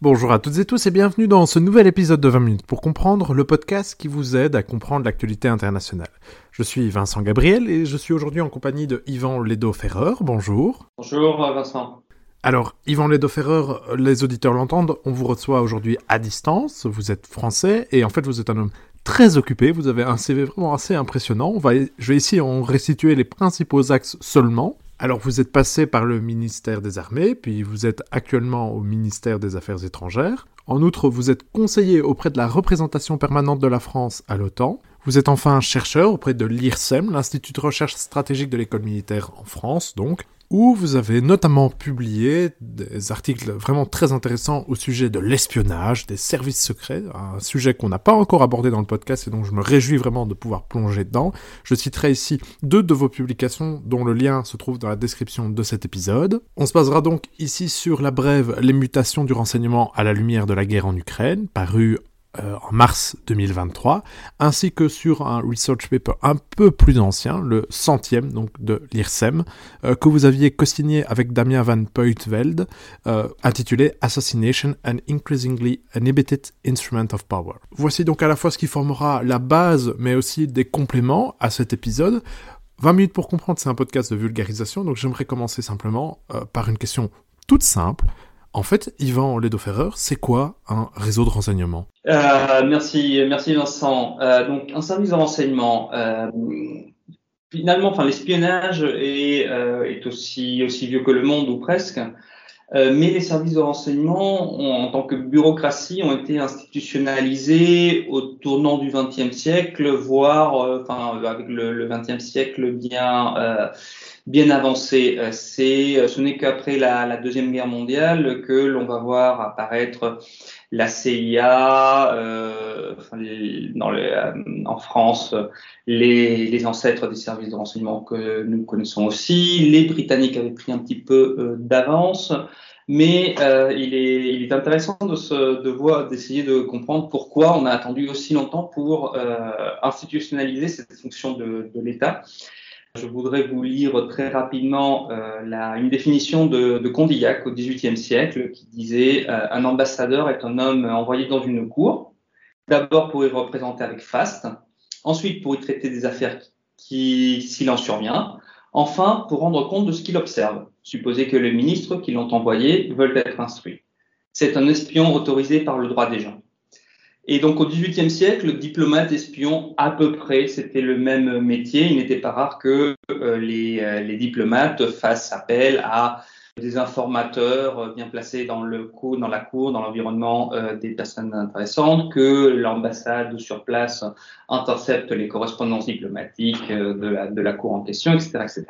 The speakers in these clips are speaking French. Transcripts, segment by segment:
Bonjour à toutes et tous et bienvenue dans ce nouvel épisode de 20 minutes pour comprendre, le podcast qui vous aide à comprendre l'actualité internationale. Je suis Vincent Gabriel et je suis aujourd'hui en compagnie de Yvan Ledo-Ferrer. Bonjour. Bonjour Vincent. Alors, Yvan Ledo-Ferrer, les auditeurs l'entendent, on vous reçoit aujourd'hui à distance, vous êtes français et en fait vous êtes un homme très occupé, vous avez un CV vraiment assez impressionnant. On va, je vais ici en restituer les principaux axes seulement. Alors vous êtes passé par le ministère des Armées, puis vous êtes actuellement au ministère des Affaires étrangères. En outre, vous êtes conseiller auprès de la représentation permanente de la France à l'OTAN. Vous êtes enfin chercheur auprès de l'IRSEM, l'Institut de recherche stratégique de l'école militaire en France, donc où vous avez notamment publié des articles vraiment très intéressants au sujet de l'espionnage, des services secrets, un sujet qu'on n'a pas encore abordé dans le podcast et dont je me réjouis vraiment de pouvoir plonger dedans. Je citerai ici deux de vos publications dont le lien se trouve dans la description de cet épisode. On se basera donc ici sur la brève Les mutations du renseignement à la lumière de la guerre en Ukraine, paru euh, en mars 2023, ainsi que sur un research paper un peu plus ancien, le centième donc de l'IRSEM, euh, que vous aviez co-signé avec Damien Van Puytveld, euh, intitulé Assassination and Increasingly Inhibited Instrument of Power. Voici donc à la fois ce qui formera la base, mais aussi des compléments à cet épisode. 20 minutes pour comprendre, c'est un podcast de vulgarisation, donc j'aimerais commencer simplement par une question toute simple. En fait, Yvan Ledoferrer, c'est quoi un réseau de renseignement? Euh, Merci, merci Vincent. Euh, donc, un service de renseignement. Euh, finalement, enfin, l'espionnage est, aussi vieux que le monde ou presque. mais les services de renseignement, en tant que bureaucratie, ont été institutionnalisés au tournant du XXe siècle, voire, enfin, avec le XXe siècle bien bien avancé. Euh, c'est, euh, ce n'est qu'après la, la, Deuxième Guerre mondiale que l'on va voir apparaître la CIA, euh, dans le, euh, en France, les, les, ancêtres des services de renseignement que nous connaissons aussi. Les Britanniques avaient pris un petit peu d'avance. Mais euh, il, est, il, est, intéressant de, se, de voir, d'essayer de comprendre pourquoi on a attendu aussi longtemps pour institutionnaliser cette fonction de, de l'État. Je voudrais vous lire très rapidement euh, une définition de, Condillac au XVIIIe siècle qui disait euh, un ambassadeur est un homme envoyé dans une cour, d'abord pour y représenter avec faste, ensuite pour y traiter des affaires qui, s'il en survient, enfin pour rendre compte de ce qu'il observe, supposer que les ministres qui l'ont envoyé veulent être instruits. C'est un espion autorisé par le droit des gens. Et donc au XVIIIe siècle, diplomate, espion, à peu près, c'était le même métier. Il n'était pas rare que euh, les, euh, les, diplomates fassent appel à des informateurs euh, bien placés dans le cours, dans la cour, dans l'environnement des personnes intéressantes, que l'ambassade sur place intercepte les correspondances diplomatiques de la, de la cour en question, etc., etc.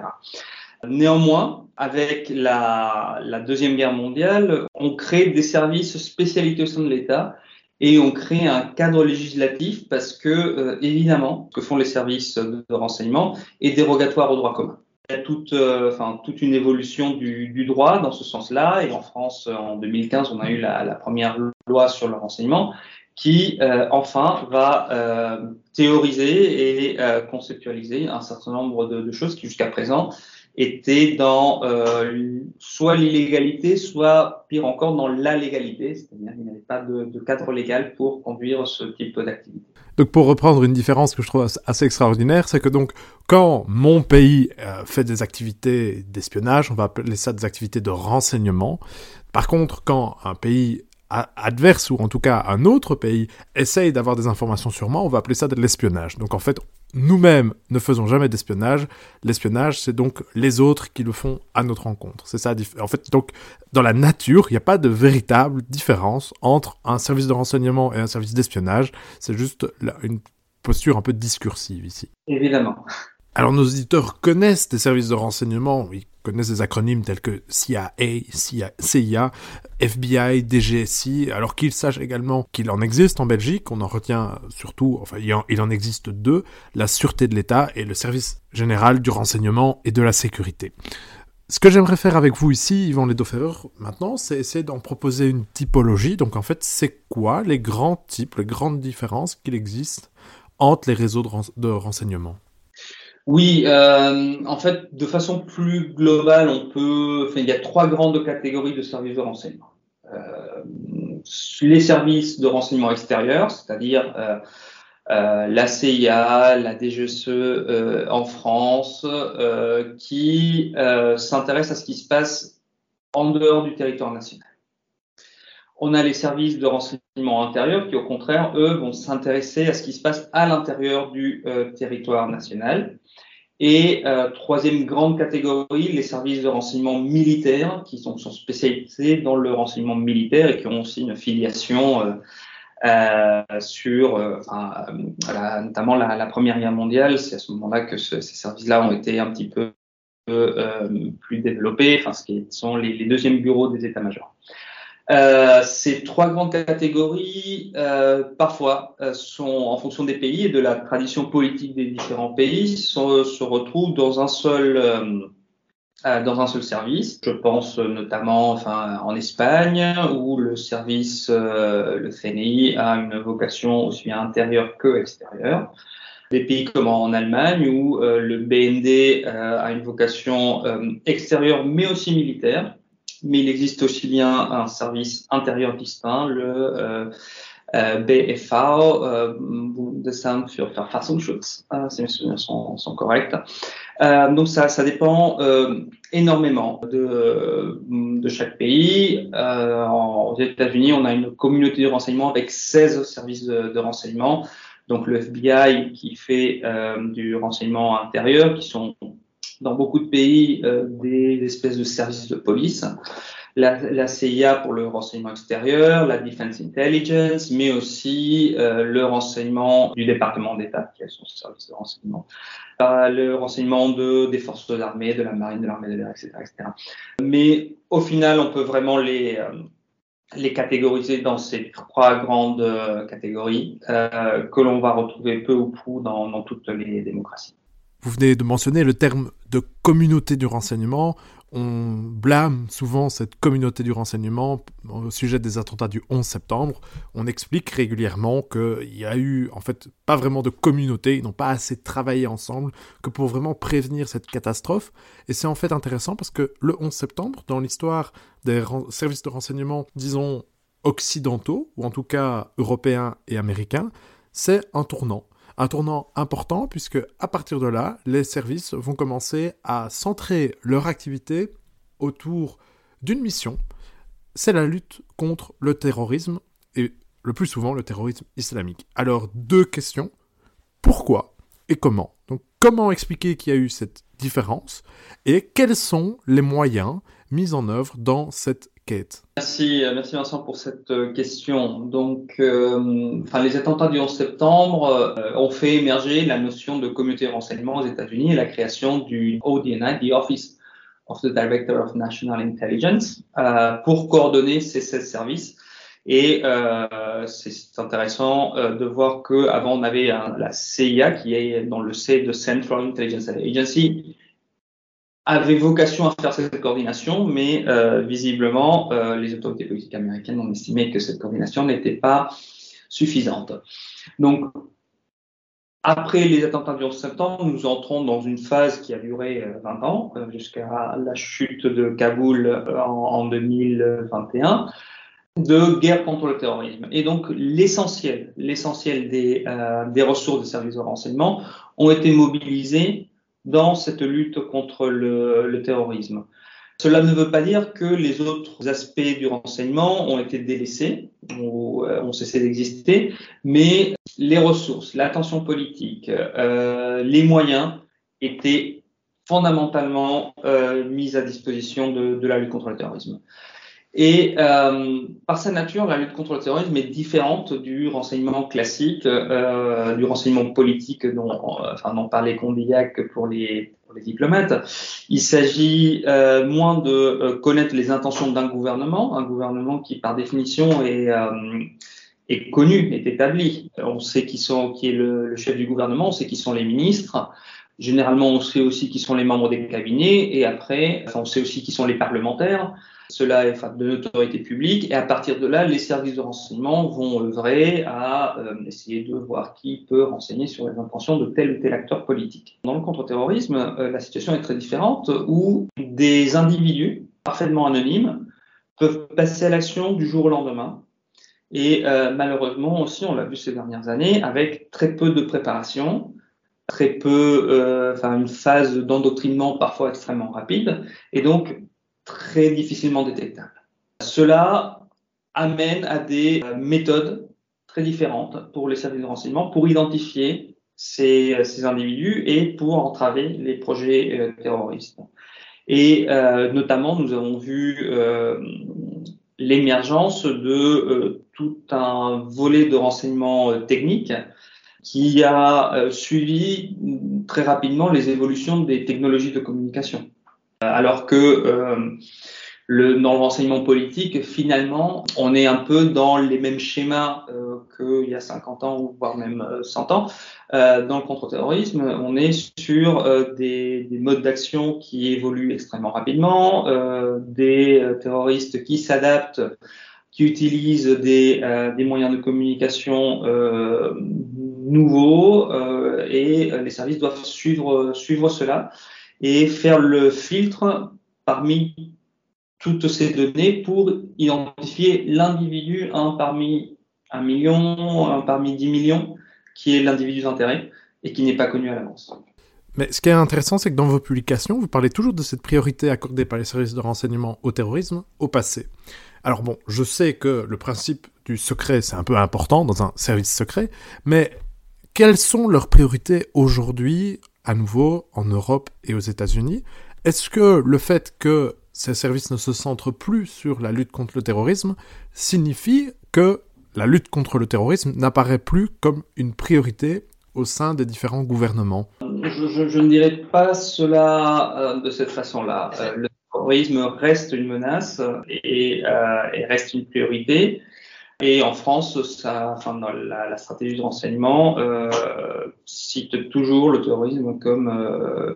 Néanmoins, avec la, la Deuxième Guerre mondiale, on crée des services spécialisés au sein de l'État et on crée un cadre législatif parce que, euh, évidemment, que font les services de renseignement est dérogatoire au droit commun. Il y a toute, euh, enfin, toute une évolution du, du droit dans ce sens-là, et en France, en 2015, on a eu la, la première loi sur le renseignement qui, euh, enfin, va euh, théoriser et conceptualiser un certain nombre de, de choses qui, jusqu'à présent, était dans euh, soit l'illégalité, soit pire encore dans la légalité, c'est-à-dire qu'il n'y avait pas de, cadre légal pour conduire ce type d'activité. Donc pour reprendre une différence que je trouve assez extraordinaire, c'est que donc quand mon pays euh, fait des activités d'espionnage, on va appeler ça des activités de renseignement. Par contre, quand un pays adverse ou en tout cas un autre pays essaye d'avoir des informations sur moi, on va appeler ça de l'espionnage. Donc en fait, nous-mêmes ne faisons jamais d'espionnage. L'espionnage, c'est donc les autres qui le font à notre rencontre. C'est ça. En fait, donc dans la nature, il n'y a pas de véritable différence entre un service de renseignement et un service d'espionnage. C'est juste une posture un peu discursive ici. Évidemment. Alors nos auditeurs connaissent des services de renseignement, ils connaissent des acronymes tels que CIA, CIA, FBI, DGSI, alors qu'ils sachent également qu'il en existe en Belgique, on en retient surtout, enfin il en existe deux, la Sûreté de l'État et le Service général du renseignement et de la sécurité. Ce que j'aimerais faire avec vous ici, Yvan Ledoferrer, maintenant, c'est essayer d'en proposer une typologie. Donc en fait, c'est quoi les grands types, les grandes différences qu'il existe entre les réseaux de, renseignement? Oui, euh, en fait, de façon plus globale, on peut. Enfin, il y a trois grandes catégories de services de renseignement. Euh, les services de renseignement extérieur, c'est-à-dire euh, la CIA, la DGSE euh, en France, qui s'intéressent à ce qui se passe en dehors du territoire national. On a les services de renseignement intérieur qui, au contraire, eux, vont s'intéresser à ce qui se passe à l'intérieur du territoire national. Et troisième grande catégorie, les services de renseignement militaires qui sont, spécialisés dans le renseignement militaire et qui ont aussi une filiation euh, sur euh, euh, notamment la, Première Guerre mondiale. C'est à ce moment-là que ce, ces services-là ont été un petit peu euh, plus développés, enfin, ce qui sont les, les deuxièmes bureaux des états-majors. Euh, ces trois grandes catégories, euh, parfois, sont en fonction des pays et de la tradition politique des différents pays, sont, se retrouvent dans un seul euh, dans un seul service. Je pense notamment enfin, en Espagne où le service, euh, le CNI, a une vocation aussi bien intérieure que extérieure. Des pays comme en Allemagne où euh, le BND a une vocation extérieure mais aussi militaire. Mais il existe aussi bien un service intérieur distinct, le euh, BFV, euh, Bundesamt für Verfassungsschutz, euh, si mes souvenirs sont, sont corrects. Euh, donc ça, ça dépend euh, énormément de, de chaque pays. Euh, aux États-Unis, on a une communauté de renseignement avec 16 services de, de renseignement. Donc le FBI qui fait du renseignement intérieur, qui sont dans beaucoup de pays des espèces de services de police la, la, CIA pour le renseignement extérieur, la Defense Intelligence, mais aussi euh, le renseignement du département d'État, qui est son service de renseignement, euh, le renseignement de, des forces de l'armée, de la marine, de l'armée de l'air, etc., etc. Mais au final, on peut vraiment les, euh, les catégoriser dans ces trois grandes euh, catégories euh, que l'on va retrouver peu ou prou dans, dans toutes les démocraties. Vous venez de mentionner le terme de communauté du renseignement on blâme souvent cette communauté du renseignement au sujet des attentats du 11 septembre. On explique régulièrement qu'il y a eu en fait pas vraiment de communauté, ils n'ont pas assez travaillé ensemble que pour vraiment prévenir cette catastrophe. Et c'est en fait intéressant parce que le 11 septembre, dans l'histoire des services de renseignement, disons occidentaux, ou en tout cas européens et américains, c'est un tournant un tournant important puisque à partir de là, les services vont commencer à centrer leur activité autour d'une mission. C'est la lutte contre le terrorisme et le plus souvent le terrorisme islamique. Alors deux questions. Pourquoi et comment? Donc comment expliquer qu'il y a eu cette différence? Et quels sont les moyens mis en œuvre dans cette Merci, euh, merci Vincent pour cette euh, question. Donc, euh, enfin, les attentats du 11 septembre euh, ont fait émerger la notion de communauté de renseignement aux États-Unis et la création du ODNI, the Office of the Director of National Intelligence, euh, pour coordonner ces 16 services. Et c'est intéressant de voir que avant on avait un, la CIA qui est dans le C de Central Intelligence Agency avait vocation à faire cette coordination, mais euh, visiblement, euh, les autorités politiques américaines ont estimé que cette coordination n'était pas suffisante. Donc, après les attentats du 11 septembre, nous entrons dans une phase qui a duré 20 euh, ans, jusqu'à la chute de Kaboul en, en 2021 de guerre contre le terrorisme. Et donc l'essentiel, l'essentiel des, des ressources des services de renseignement ont été mobilisées dans cette lutte contre le, terrorisme. Cela ne veut pas dire que les autres aspects du renseignement ont été délaissés ou euh, ont cessé d'exister, mais les ressources, l'attention politique, euh, les moyens étaient fondamentalement euh, mis à disposition de, la lutte contre le terrorisme. Et euh, par sa nature, la lutte contre le terrorisme est différente du renseignement classique, euh, du renseignement politique dont, enfin, dont parlait Condillac pour les, pour les diplomates. Il s'agit euh, moins de euh, connaître les intentions d'un gouvernement, un gouvernement qui par définition est, euh, est connu, est établi. On sait qui, sont, qui est le, le chef du gouvernement, on sait qui sont les ministres. Généralement, on sait aussi qui sont les membres des cabinets et après, on sait aussi qui sont les parlementaires. Cela est de l'autorité publique et à partir de là, les services de renseignement vont œuvrer à euh, essayer de voir qui peut renseigner sur les intentions de tel ou tel acteur politique. Dans le contre-terrorisme, euh, la situation est très différente où des individus parfaitement anonymes peuvent passer à l'action du jour au lendemain. Et euh, malheureusement aussi, on l'a vu ces dernières années, avec très peu de préparation, très peu, enfin une phase d'endoctrinement parfois extrêmement rapide, et donc très difficilement détectable. Cela amène à des euh, méthodes très différentes pour les services de renseignement pour identifier ces, euh, individus et pour entraver les projets euh, terroristes. Et notamment, nous avons vu l'émergence de tout un volet de renseignement technique qui a suivi très rapidement les évolutions des technologies de communication. Alors que euh, le, dans le renseignement politique, finalement, on est un peu dans les mêmes schémas euh, qu'il y a 50 ans, ou voire même 100 euh, ans. Euh, dans le contre-terrorisme, on est sur des, des, modes d'action qui évoluent extrêmement rapidement, des terroristes qui s'adaptent, qui utilisent des, moyens de communication nouveaux, et les services doivent suivre cela et faire le filtre parmi toutes ces données pour identifier l'individu, un parmi un million, un parmi dix millions, qui est l'individu d'intérêt et qui n'est pas connu à l'avance. Mais ce qui est intéressant, c'est que dans vos publications, vous parlez toujours de cette priorité accordée par les services de renseignement au terrorisme au passé. Alors bon, je sais que le principe du secret, c'est un peu important dans un service secret, mais quelles sont leurs priorités aujourd'hui à nouveau en Europe et aux États-Unis. Est-ce que le fait que ces services ne se centrent plus sur la lutte contre le terrorisme signifie que la lutte contre le terrorisme n'apparaît plus comme une priorité au sein des différents gouvernements? Je, ne dirais pas cela euh, de cette façon-là. Euh, le terrorisme reste une menace euh, et reste une priorité. Et en France, ça, enfin, la, stratégie de renseignement euh, cite toujours le terrorisme comme euh,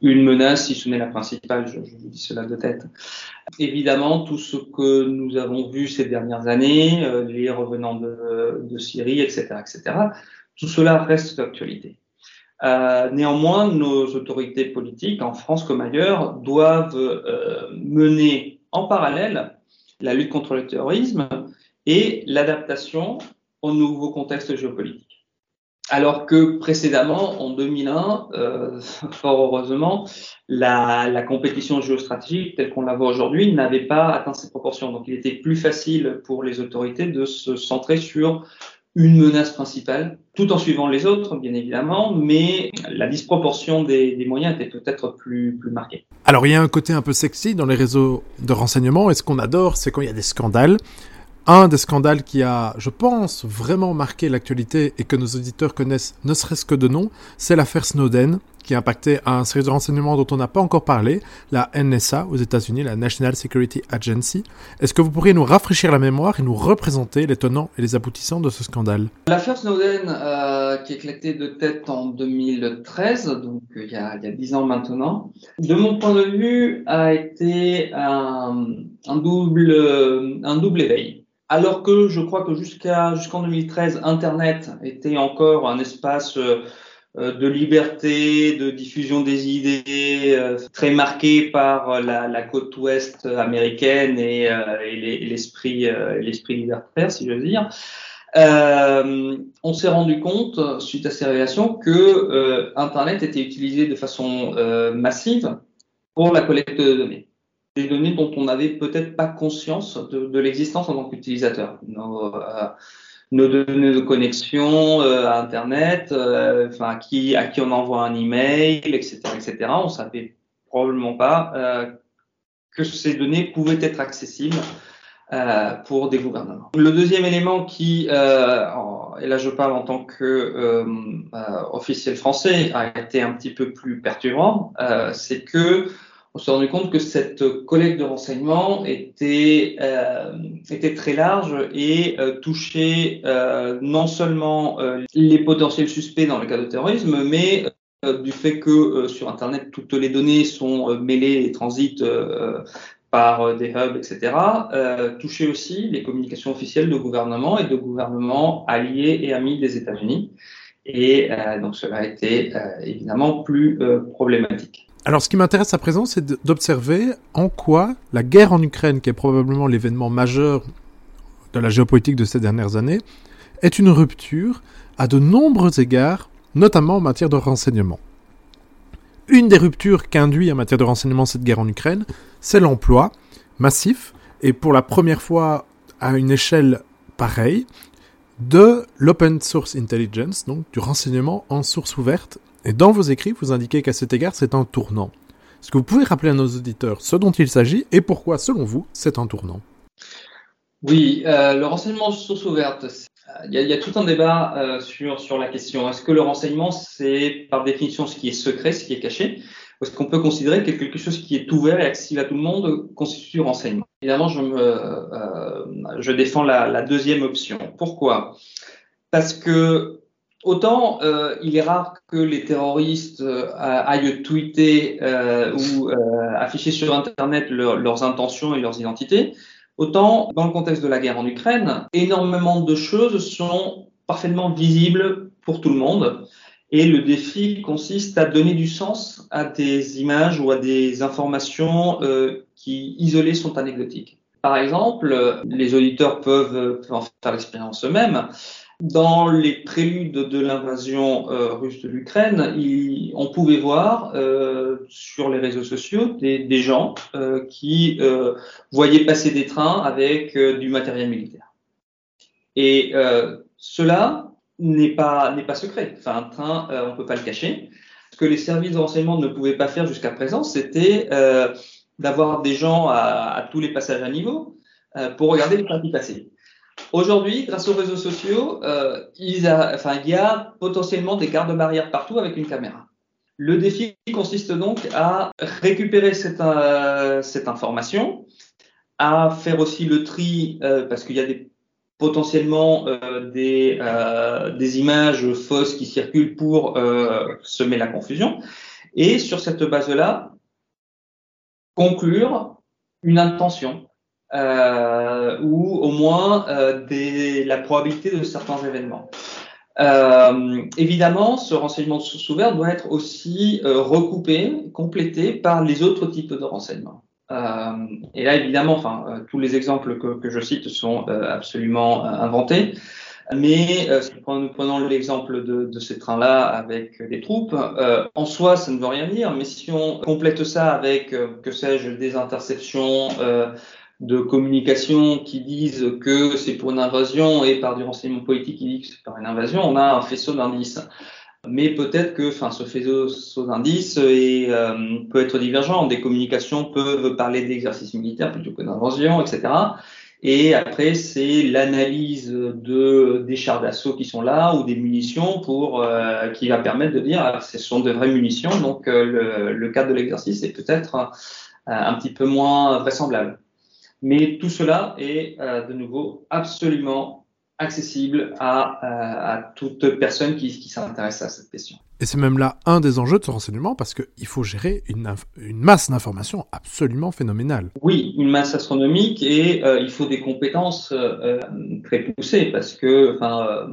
une menace, si ce n'est la principale. Je, vous dis cela de tête. Évidemment, tout ce que nous avons vu ces dernières années, euh, les revenants de, de, Syrie, etc., etc., tout cela reste d'actualité. Euh, néanmoins, nos autorités politiques, en France comme ailleurs, doivent euh, mener en parallèle la lutte contre le terrorisme et l'adaptation au nouveau contexte géopolitique. Alors que précédemment, en 2001, euh, fort heureusement, la, compétition géostratégique telle qu'on la voit aujourd'hui n'avait pas atteint ses proportions. Donc il était plus facile pour les autorités de se centrer sur une menace principale, tout en suivant les autres, bien évidemment, mais la disproportion des, des moyens était peut-être plus, plus marquée. Alors il y a un côté un peu sexy dans les réseaux de renseignement, et ce qu'on adore, c'est quand il y a des scandales. Un des scandales qui a, je pense, vraiment marqué l'actualité et que nos auditeurs connaissent ne serait-ce que de nom, c'est l'affaire Snowden, qui a impacté un service de renseignement dont on n'a pas encore parlé, la NSA aux États-Unis, la National Security Agency. Est-ce que vous pourriez nous rafraîchir la mémoire et nous représenter les tenants et les aboutissants de ce scandale? L'affaire Snowden, euh, qui éclatait de tête en 2013, donc euh, il y a ans maintenant, de mon point de vue, a été un, un double éveil alors que je crois que jusqu'en 2013, Internet était encore un espace euh, de liberté, de diffusion des idées, euh, très marqué par la, côte ouest américaine et, euh, l'esprit l'esprit libertaire, si je veux dire. Euh, on s'est rendu compte, suite à ces révélations, que Internet était utilisé de façon massive pour la collecte de données des données dont on n'avait peut-être pas conscience de, l'existence en tant qu'utilisateur. Nos, euh, données de connexion euh, à Internet, euh, enfin à qui on envoie un email, etc., etc. On savait probablement pas que ces données pouvaient être accessibles pour des gouvernements. Le deuxième élément qui, et là je parle en tant que officiel français, a été un petit peu plus perturbant, c'est que on s'est rendu compte que cette collecte de renseignements était, euh, très large et euh, touchait euh, non seulement les potentiels suspects dans le cas de terrorisme, mais du fait que sur Internet, toutes les données sont mêlées et transitent par des hubs, etc., toucher aussi les communications officielles de gouvernement et de gouvernements alliés et amis des États-Unis. Et donc cela a été évidemment plus problématique. Alors, ce qui m'intéresse à présent, c'est d'observer en quoi la guerre en Ukraine, qui est probablement l'événement majeur de la géopolitique de ces dernières années, est une rupture à de nombreux égards, notamment en matière de renseignement. Une des ruptures qu'induit en matière de renseignement cette guerre en Ukraine, c'est l'emploi massif, et pour la première fois à une échelle pareille, de l'open source intelligence, donc du renseignement en source ouverte et dans vos écrits, vous indiquez qu'à cet égard, c'est un tournant. Est-ce que vous pouvez rappeler à nos auditeurs ce dont il s'agit et pourquoi, selon vous, c'est un tournant? Oui, euh, le renseignement source ouverte, il y, a, tout un débat euh, sur, la question. Est-ce que le renseignement, c'est par définition ce qui est secret, ce qui est caché? Ou est-ce qu'on peut considérer que quelque chose qui est ouvert et accessible à tout le monde constitue renseignement? Évidemment, je, euh, défends la deuxième option. Pourquoi? Parce que Autant euh, il est rare que les terroristes euh, aillent tweeter euh, ou afficher sur Internet leurs intentions et leurs identités, autant dans le contexte de la guerre en Ukraine, énormément de choses sont parfaitement visibles pour tout le monde. Et le défi consiste à donner du sens à des images ou à des informations qui, isolées, sont anecdotiques. Par exemple, les auditeurs peuvent en faire l'expérience eux-mêmes. Dans les préludes de l'invasion euh, russe de l'Ukraine, on pouvait voir euh, sur les réseaux sociaux des, gens euh, qui euh, voyaient passer des trains avec euh, du matériel militaire. Et cela n'est pas, pas secret. Enfin, un train, on ne peut pas le cacher. Ce que les services de renseignement ne pouvaient pas faire jusqu'à présent, c'était d'avoir des gens à, à, tous les passages à niveau pour regarder les trains qui passaient. Aujourd'hui, grâce aux réseaux sociaux, euh, il, enfin, il y a potentiellement des gardes-barrières partout avec une caméra. Le défi consiste donc à récupérer cette, euh, cette information, à faire aussi le tri, euh, parce qu'il y a des, potentiellement euh, des, euh, des images fausses qui circulent pour semer la confusion, et sur cette base-là, conclure une intention euh, ou au moins euh, des, la probabilité de certains événements. Euh, évidemment, ce renseignement de source ouverte doit être aussi euh, recoupé, complété par les autres types de renseignements. Euh, et là, évidemment, enfin, euh, tous les exemples que, que je cite sont absolument inventés. Mais si nous prenons l'exemple de, de, ces trains-là avec des troupes, en soi, ça ne veut rien dire. Mais si on complète ça avec, que sais-je, des interceptions de communication qui disent que c'est pour une invasion et par du renseignement politique qui dit que c'est par une invasion, on a un faisceau d'indices. Mais peut-être que enfin, ce faisceau d'indices euh, peut être divergent. Des communications peuvent parler d'exercices militaires plutôt que d'invasion, etc. Et après, c'est l'analyse de des chars d'assaut qui sont là ou des munitions pour euh, qui va permettre de dire ah, ce sont de vraies munitions. Donc euh, le, le cadre de l'exercice est peut-être euh, un petit peu moins vraisemblable. Mais tout cela est euh, de nouveau absolument accessible à, euh, à toute personne qui, qui s'intéresse à cette question. Et c'est même là un des enjeux de ce renseignement parce qu'il faut gérer une, une masse d'informations absolument phénoménale. Oui, une masse astronomique et euh, il faut des compétences très poussées parce que, enfin,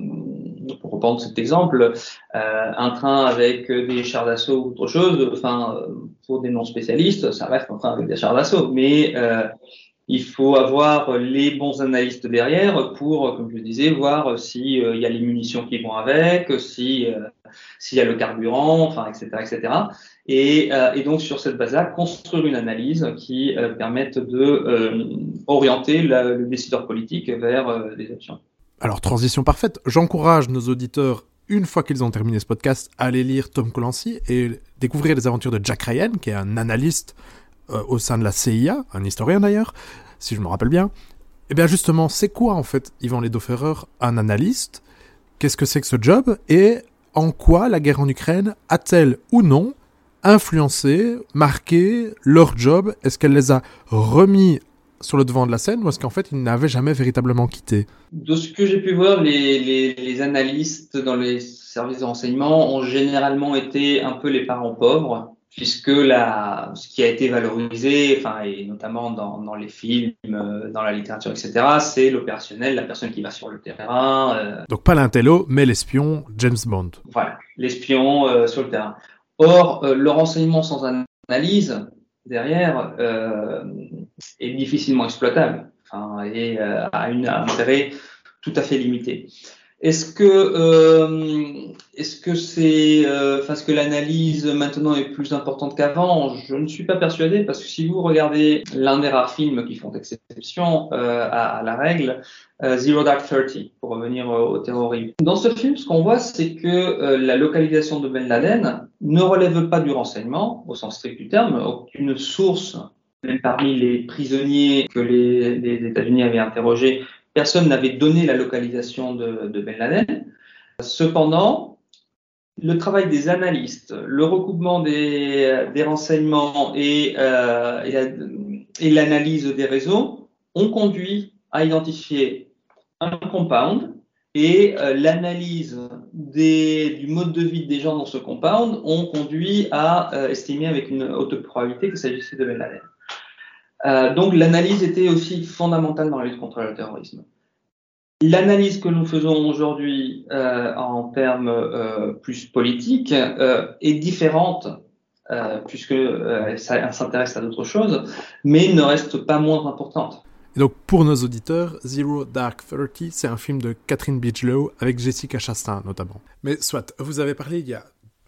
pour reprendre cet exemple, un train avec des chars d'assaut ou autre chose, enfin, pour des non spécialistes, ça reste un train avec des chars d'assaut, mais il faut avoir les bons analystes derrière pour, comme je disais, voir si euh, y a les munitions qui vont avec, si euh, s'il y a le carburant, enfin, etc., etc. Et, euh, et donc sur cette base-là, construire une analyse qui permette de orienter le décideur politique vers des options. Alors transition parfaite. J'encourage nos auditeurs une fois qu'ils ont terminé ce podcast, à aller lire Tom Clancy et découvrir les aventures de Jack Ryan, qui est un analyste euh, au sein de la CIA, un historien d'ailleurs, si je me rappelle bien. Et eh bien justement, c'est quoi en fait, Yvan Ledoferrer, un analyste? Qu'est-ce que c'est que ce job? Et en quoi la guerre en Ukraine a-t-elle ou non influencé, marqué leur job? Est-ce qu'elle les a remis sur le devant de la scène ou est-ce qu'en fait il n'avait jamais véritablement quitté? De ce que j'ai pu voir, les, les, les, analystes dans les services de renseignement ont généralement été un peu les parents pauvres, puisque la, ce qui a été valorisé, enfin, et notamment dans, dans les films, euh, dans la littérature, etc., c'est l'opérationnel, la personne qui va sur le terrain. Euh, Donc pas l'intello, mais l'espion James Bond. Voilà, l'espion euh, sur le terrain. Or, le renseignement sans analyse, derrière, est difficilement exploitable enfin, et a une, un intérêt tout à fait limité. Est-ce que euh, est-ce que c'est euh, enfin, ce que l'analyse maintenant est plus importante qu'avant? Je ne suis pas persuadé parce que si vous regardez l'un des rares films qui font exception euh, à, la règle, euh, Zero Dark Thirty, pour revenir au terrorisme. Dans ce film, ce qu'on voit, c'est que euh, la localisation de Ben Laden ne relève pas du renseignement au sens strict du terme. Aucune source, même parmi les prisonniers que les États-Unis avaient interrogés, Personne n'avait donné la localisation de, Ben Laden. Cependant, le travail des analystes, le recoupement des, renseignements euh, et, l'analyse des réseaux ont conduit à identifier un compound et euh, l'analyse du mode de vie des gens dans ce compound ont conduit à euh, estimer avec une haute probabilité qu'il s'agissait de Ben Laden. Euh, donc l'analyse était aussi fondamentale dans la lutte contre le terrorisme. L'analyse que nous faisons aujourd'hui euh, en termes euh, plus politiques est différente puisque ça s'intéresse à d'autres choses, mais ne reste pas moins importante. Et donc pour nos auditeurs, Zero Dark Thirty, c'est un film de Catherine Bigelow avec Jessica Chastain notamment. Mais soit, vous avez parlé il y a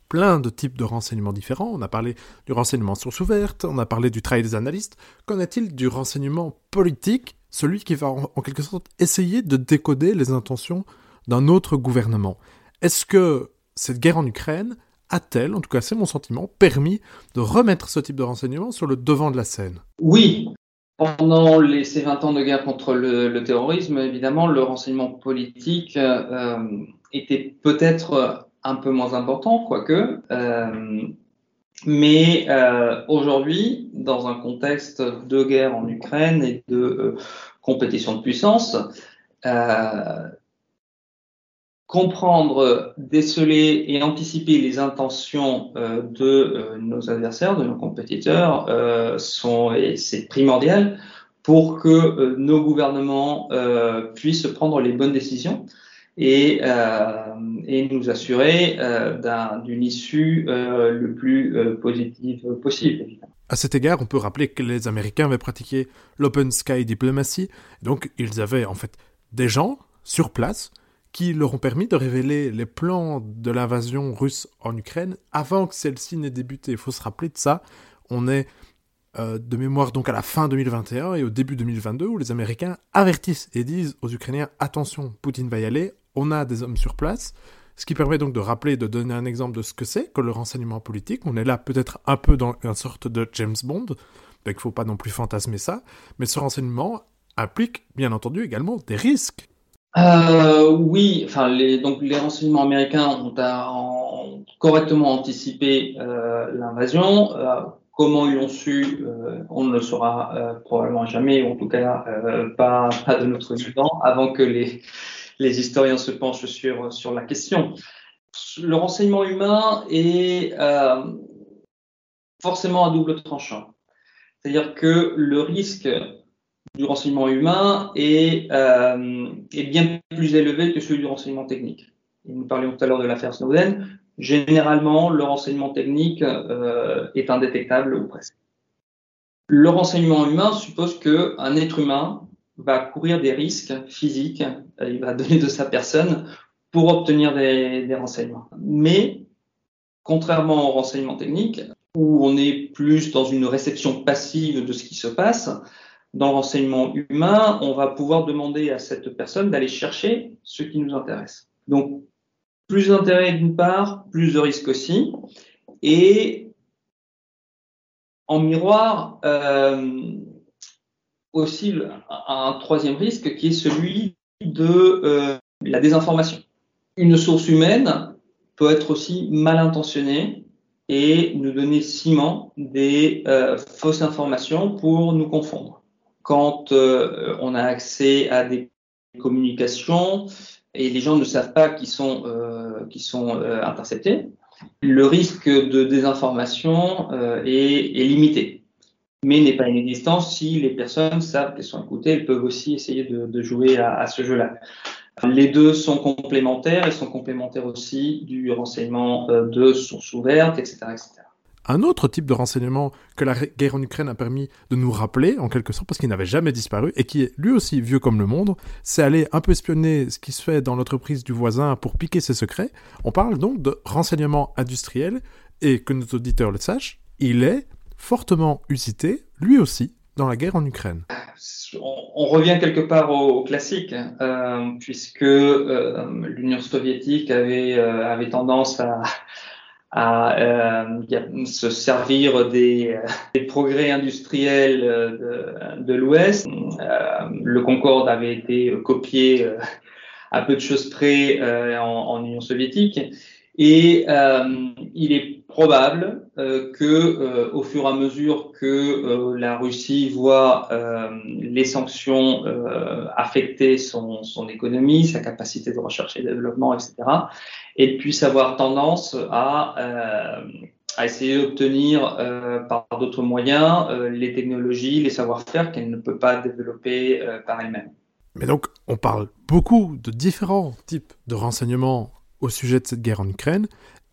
plein de types de renseignements différents. On a parlé du renseignement source ouverte, on a parlé du travail des analystes. Qu'en est-il du renseignement politique, celui qui va en, quelque sorte essayer de décoder les intentions d'un autre gouvernement? Est-ce que cette guerre en Ukraine a-t-elle, en tout cas c'est mon sentiment, permis de remettre ce type de renseignement sur le devant de la scène? Oui, pendant ces 20 ans de guerre contre le, terrorisme, évidemment, le renseignement politique euh, était peut-être un peu moins important, quoique. Euh, mais euh, aujourd'hui, dans un contexte de guerre en Ukraine et de euh, compétition de puissance, comprendre, déceler et anticiper les intentions de nos adversaires, de nos compétiteurs, sont c'est primordial pour que nos gouvernements puissent prendre les bonnes décisions et, euh, et nous assurer euh, d'une issue euh, le plus positive possible. À cet égard, on peut rappeler que les Américains avaient pratiqué l'Open Sky Diplomacy, donc ils avaient en fait des gens sur place qui leur ont permis de révéler les plans de l'invasion russe en Ukraine avant que celle-ci n'ait débuté. Il faut se rappeler de ça. On est de mémoire donc à la fin 2021 et au début 2022 où les Américains avertissent et disent aux Ukrainiens attention, Poutine va y aller, on a des hommes sur place, ce qui permet donc de rappeler, de donner un exemple de ce que c'est que le renseignement politique. On est là peut-être un peu dans une sorte de James Bond, donc il ne faut pas non plus fantasmer ça, mais ce renseignement implique bien entendu également des risques. Euh, oui, enfin les, donc les renseignements américains ont, correctement anticipé euh, l'invasion. Euh, comment ils l'ont su, on ne le saura probablement jamais, ou en tout cas pas, pas de notre vivant, avant que les, les historiens se penchent sur, la question. Le renseignement humain est euh, forcément à double tranchant. C'est-à-dire que le risque du renseignement humain est, euh, bien plus élevé que celui du renseignement technique. nous parlions tout à l'heure de l'affaire Snowden. Généralement, le renseignement technique euh, est indétectable ou presque. Le renseignement humain suppose qu'un être humain va courir des risques physiques, euh, il va donner de sa personne pour obtenir des, renseignements. Mais, contrairement au renseignement technique, où on est plus dans une réception passive de ce qui se passe, dans le renseignement humain, on va pouvoir demander à cette personne d'aller chercher ce qui nous intéresse. Donc, plus d'intérêt d'une part, plus de risques aussi. Et en miroir, euh, aussi un troisième risque qui est celui de euh, la désinformation. Une source humaine peut être aussi mal intentionnée et nous donner ciment des euh, fausses informations pour nous confondre. quand euh, on a accès à des communications et les gens ne savent pas qui sont, qui sont interceptés, le risque de désinformation est, limité, mais n'est pas inexistant si les personnes savent qu'elles sont écoutées, elles peuvent aussi essayer de, jouer à, ce jeu-là. Les deux sont complémentaires et sont complémentaires aussi du renseignement de sources ouvertes, etc. etc un autre type de renseignement que la guerre en Ukraine a permis de nous rappeler, en quelque sorte, parce qu'il n'avait jamais disparu, et qui est lui aussi vieux comme le monde, c'est aller un peu espionner ce qui se fait dans l'entreprise du voisin pour piquer ses secrets. On parle donc de renseignement industriel, et que nos auditeurs le sachent, il est fortement usité, lui aussi, dans la guerre en Ukraine. On, revient quelque part au, classique, euh, puisque euh, l'Union soviétique avait, euh, avait tendance à se servir des, progrès industriels de, l'Ouest. Le Concorde avait été copié à peu de choses près en, Union soviétique. Et il est probable que, au fur et à mesure que la Russie voit les sanctions affecter son, économie, sa capacité de recherche et développement, etc., et puisse avoir tendance à, euh, essayer d'obtenir euh, par d'autres moyens euh, les technologies, les savoir-faire qu'elle ne peut pas développer euh, par elle-même. Mais donc, on parle beaucoup de différents types de renseignements au sujet de cette guerre en Ukraine.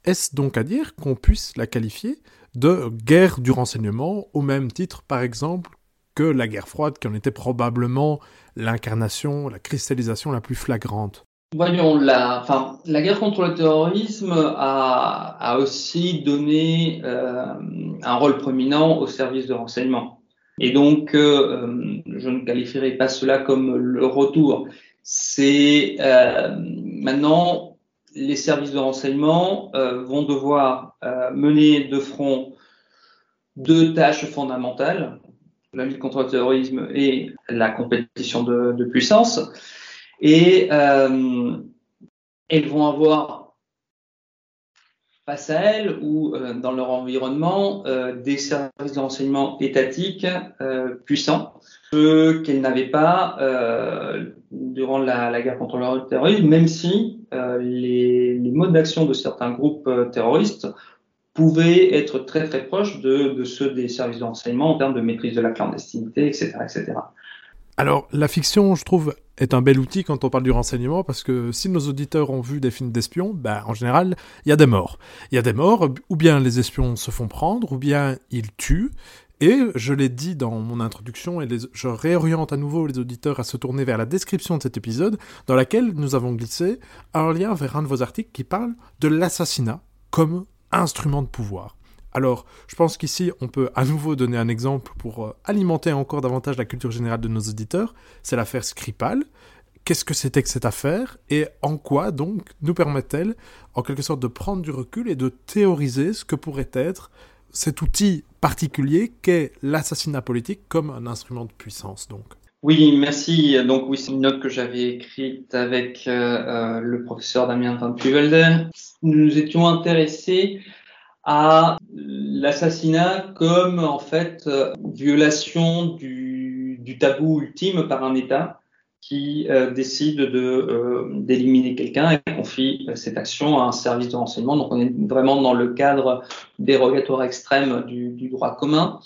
Est-ce donc à dire qu'on puisse la qualifier de guerre du renseignement au même titre, par exemple, que la guerre froide, qui en était probablement l'incarnation, la cristallisation la plus flagrante? Voyons, la, enfin, la guerre contre le terrorisme a, aussi donné euh, un rôle prominent au service de renseignement. Et donc, euh, je ne qualifierai pas cela comme le retour. C'est euh, maintenant les services de renseignement euh, vont devoir euh, mener de front deux tâches fondamentales la lutte contre le terrorisme et la compétition de, puissance. Et euh, elles vont avoir face à elles ou dans leur environnement des services de renseignement étatiques puissants, ceux qu'elles n'avaient pas durant la, la, guerre contre le terrorisme, même si les, les, modes d'action de certains groupes terroristes pouvaient être très très proches de, ceux des services de renseignement en termes de maîtrise de la clandestinité, etc. Alors, la fiction, je trouve, est un bel outil quand on parle du renseignement, parce que si nos auditeurs ont vu des films d'espions, ben, en général, il y a des morts. Il y a des morts, ou bien les espions se font prendre, ou bien ils tuent. Et je l'ai dit dans mon introduction, et je réoriente à nouveau les auditeurs à se tourner vers la description de cet épisode, dans laquelle nous avons glissé un lien vers un de vos articles qui parle de l'assassinat comme instrument de pouvoir. Alors, je pense qu'ici, on peut à nouveau donner un exemple pour euh, alimenter encore davantage la culture générale de nos auditeurs. C'est l'affaire Skripal. Qu'est-ce que c'était que cette affaire et en quoi donc nous permet-elle en quelque sorte de prendre du recul et de théoriser ce que pourrait être cet outil particulier qu'est l'assassinat politique comme un instrument de puissance donc oui, merci. Donc oui, c'est une note que j'avais écrite avec euh, euh, le professeur Damien Van Puvelde. Nous nous étions intéressés à l'assassinat comme en fait euh, violation du, tabou ultime par un État qui euh, décide de euh, d'éliminer quelqu'un et confie cette action à un service de renseignement. Donc on est vraiment dans le cadre dérogatoire extrême du, du droit commun.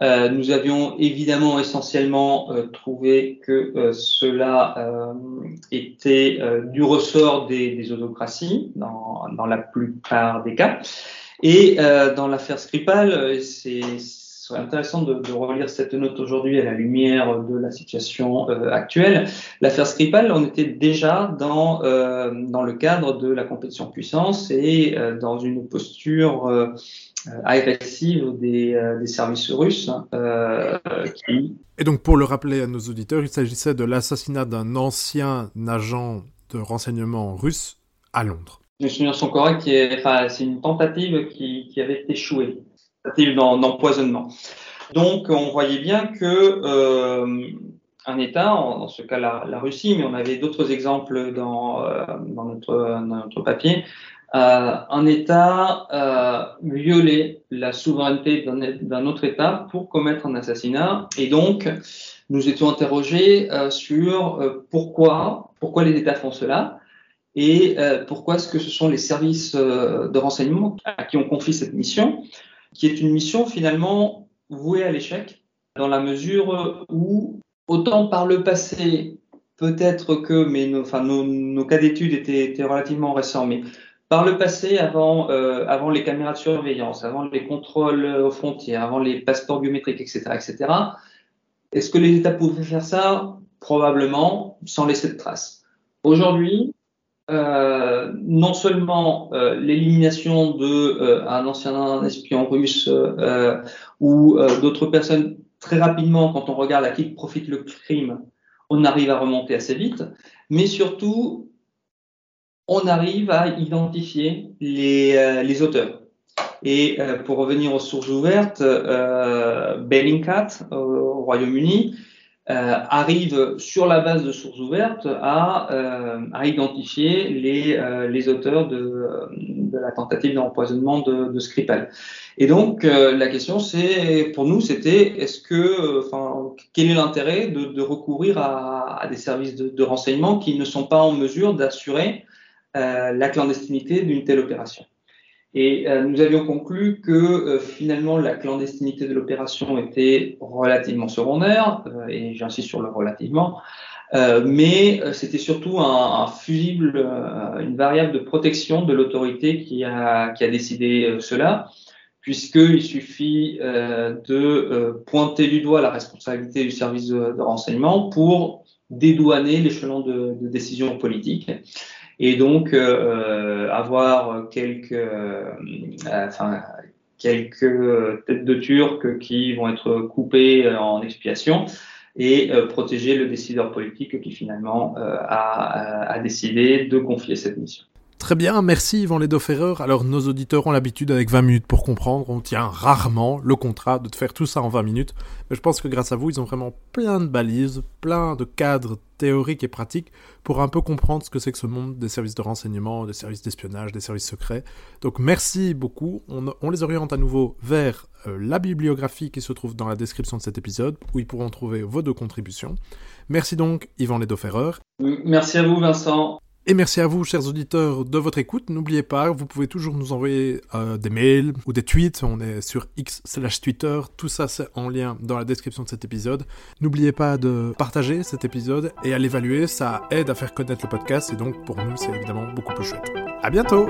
Euh, nous avions évidemment essentiellement euh, trouvé que euh, cela était du ressort des, des autocraties dans, dans, la plupart des cas. Et euh, dans l'affaire Skripal, euh, c'est serait intéressant de, de, relire cette note aujourd'hui à la lumière de la situation euh, actuelle. L'affaire Skripal, on était déjà dans, euh, dans le cadre de la compétition puissance et euh, dans une posture agressive des, des, services russes. Qui... Et donc, pour le rappeler à nos auditeurs, il s'agissait de l'assassinat d'un ancien agent de renseignement russe à Londres souvenirs sont corrects, enfin, c'est une tentative qui, qui avait échoué, tentative d'empoisonnement. Donc, on voyait bien que euh, un État, en, dans ce cas la, Russie, mais on avait d'autres exemples dans, euh, dans, notre, notre, papier, euh, un État euh, violait la souveraineté d'un autre État pour commettre un assassinat et donc nous étions interrogés sur pourquoi, pourquoi les États font cela et pourquoi est-ce que ce sont les services de renseignement à qui on confie cette mission, qui est une mission finalement vouée à l'échec, dans la mesure où, autant par le passé, peut-être que, mais nos, enfin, nos, cas d'études étaient, étaient, relativement récents, mais par le passé, avant, euh, avant les caméras de surveillance, avant les contrôles aux frontières, avant les passeports biométriques, etc., etc., est-ce que les États pouvaient faire ça? Probablement, sans laisser de traces. Aujourd'hui, euh, non seulement euh, l'élimination de euh, ancien espion russe ou d'autres personnes très rapidement, quand on regarde à qui profite le crime, on arrive à remonter assez vite, mais surtout, on arrive à identifier les, les auteurs. Et pour revenir aux sources ouvertes, Bellingcat au Royaume-Uni arrive sur la base de sources ouvertes à, euh, à identifier les, euh, les auteurs de, de, la tentative d'empoisonnement de, de Skripal. Et donc la question, c'est pour nous, c'était est-ce que, enfin, quel est l'intérêt de, de, recourir à, à des services de, de, renseignement qui ne sont pas en mesure d'assurer la clandestinité d'une telle opération? Et euh, nous avions conclu que euh, finalement la clandestinité de l'opération était relativement secondaire, euh, et j'insiste sur le relativement, euh, mais euh, c'était surtout un, un fusible, une variable de protection de l'autorité qui a, qui a décidé cela, puisqu'il suffit de pointer du doigt la responsabilité du service de, de renseignement pour dédouaner l'échelon de, de décision politique et donc euh, avoir quelques, euh, enfin, quelques têtes de Turcs qui vont être coupées en expiation et euh, protéger le décideur politique qui finalement euh, a, a, décidé de confier cette mission. Très bien, merci Yvan Ledoferrer. Alors nos auditeurs ont l'habitude avec 20 minutes pour comprendre, on tient rarement le contrat de faire tout ça en 20 minutes, mais je pense que grâce à vous, ils ont vraiment plein de balises, plein de cadres théoriques et pratiques pour un peu comprendre ce que c'est que ce monde des services de renseignement, des services d'espionnage, des services secrets. Donc merci beaucoup, on, les oriente à nouveau vers euh, la bibliographie qui se trouve dans la description de cet épisode, où ils pourront trouver vos deux contributions. Merci donc Yvan Ledoferrer. Merci à vous Vincent. Et merci à vous, chers auditeurs, de votre écoute. N'oubliez pas, vous pouvez toujours nous envoyer euh, des mails ou des tweets. On est sur X slash Twitter. Tout ça, c'est en lien dans la description de cet épisode. N'oubliez pas de partager cet épisode et à l'évaluer. Ça aide à faire connaître le podcast et donc pour nous, c'est évidemment beaucoup plus chouette. À bientôt!